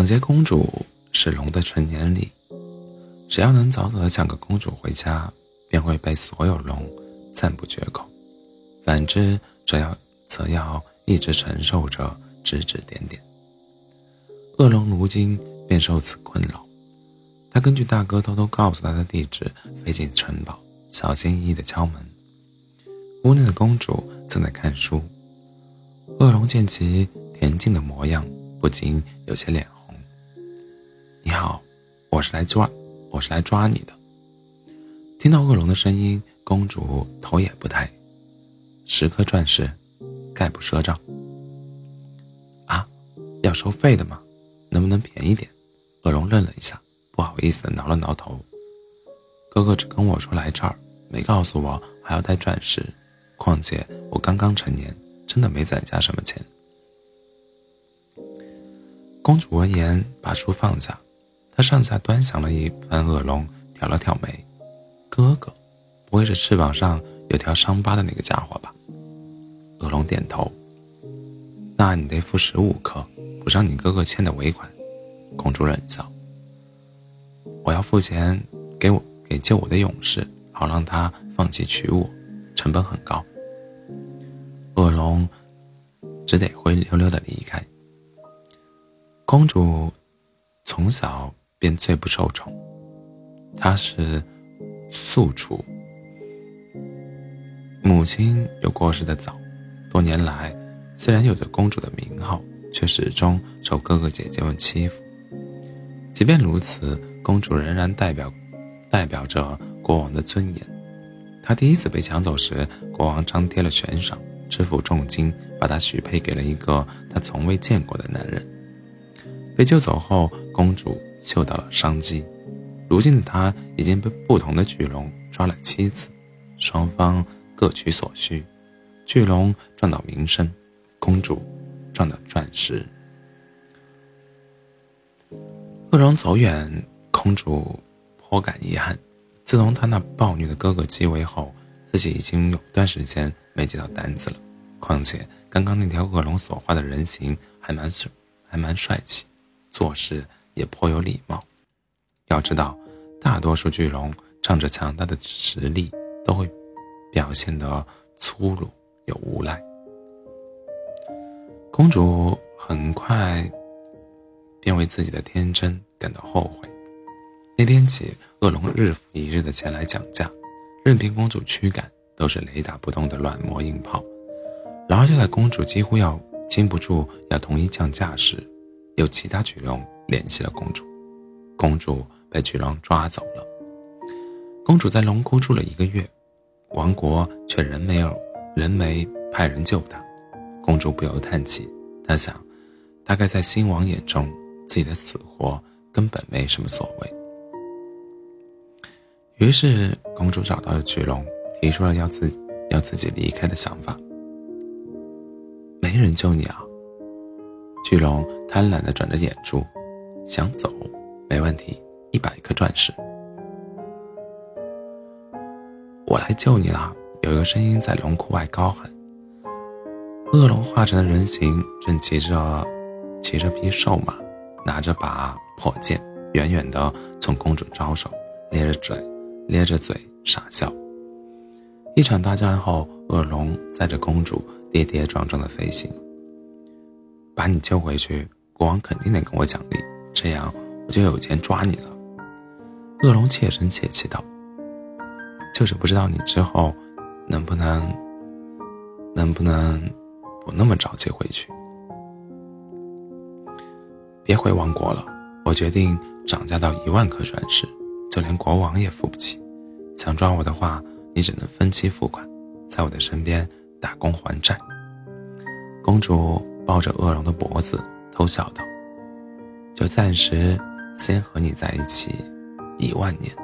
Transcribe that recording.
抢劫公主是龙的成年礼，只要能早早的抢个公主回家，便会被所有龙赞不绝口；反之，则要则要一直承受着指指点点。恶龙如今便受此困扰，他根据大哥偷偷告诉他的地址，飞进城堡，小心翼翼的敲门。屋内的公主正在看书，恶龙见其恬静的模样，不禁有些脸红。“好，我是来抓，我是来抓你的。”听到恶龙的声音，公主头也不抬：“十颗钻石，概不赊账。”“啊，要收费的吗？”能不能便宜点？恶龙愣了一下，不好意思的挠了挠头。哥哥只跟我说来这儿，没告诉我还要带钻石。况且我刚刚成年，真的没攒下什么钱。公主闻言，把书放下，他上下端详了一番恶龙，挑了挑眉：“哥哥，不会是翅膀上有条伤疤的那个家伙吧？”恶龙点头：“那你得付十五颗。”补上你哥哥欠的尾款，公主冷笑。我要付钱给我给救我的勇士，好让他放弃娶我，成本很高。恶龙只得灰溜溜的离开。公主从小便最不受宠，她是素楚，母亲又过世的早，多年来虽然有着公主的名号。却始终受哥哥姐姐们欺负。即便如此，公主仍然代表，代表着国王的尊严。她第一次被抢走时，国王张贴了悬赏，支付重金，把她许配给了一个她从未见过的男人。被救走后，公主嗅到了商机。如今的她已经被不同的巨龙抓了七次，双方各取所需，巨龙赚到名声，公主。赚到钻石。恶龙走远，公主颇感遗憾。自从她那暴虐的哥哥继位后，自己已经有段时间没接到单子了。况且刚刚那条恶龙所画的人形还蛮帅，还蛮帅气，做事也颇有礼貌。要知道，大多数巨龙仗着强大的实力，都会表现得粗鲁又无赖。公主很快便为自己的天真感到后悔。那天起，恶龙日复一日的前来讲价，任凭公主驱赶，都是雷打不动的软磨硬泡。然而，就在公主几乎要禁不住要同意降价时，有其他巨龙联系了公主，公主被巨龙抓走了。公主在龙窟住了一个月，王国却仍没有人没派人救她。公主不由叹气，她想，大概在新王眼中，自己的死活根本没什么所谓。于是，公主找到了巨龙，提出了要自要自己离开的想法。没人救你啊！巨龙贪婪地转着眼珠，想走，没问题，一百颗钻石。我来救你了！有一个声音在龙窟外高喊。恶龙化成的人形正骑着，骑着匹瘦马，拿着把破剑，远远的从公主招手，咧着嘴，咧着嘴傻笑。一场大战后，恶龙载着公主跌跌撞撞的飞行。把你救回去，国王肯定得跟我奖励，这样我就有钱抓你了。恶龙怯声怯气道：“就是不知道你之后，能不能，能不能。”不那么着急回去，别回王国了。我决定涨价到一万颗钻石，就连国王也付不起。想抓我的话，你只能分期付款，在我的身边打工还债。公主抱着恶龙的脖子，偷笑道：“就暂时先和你在一起，一万年。”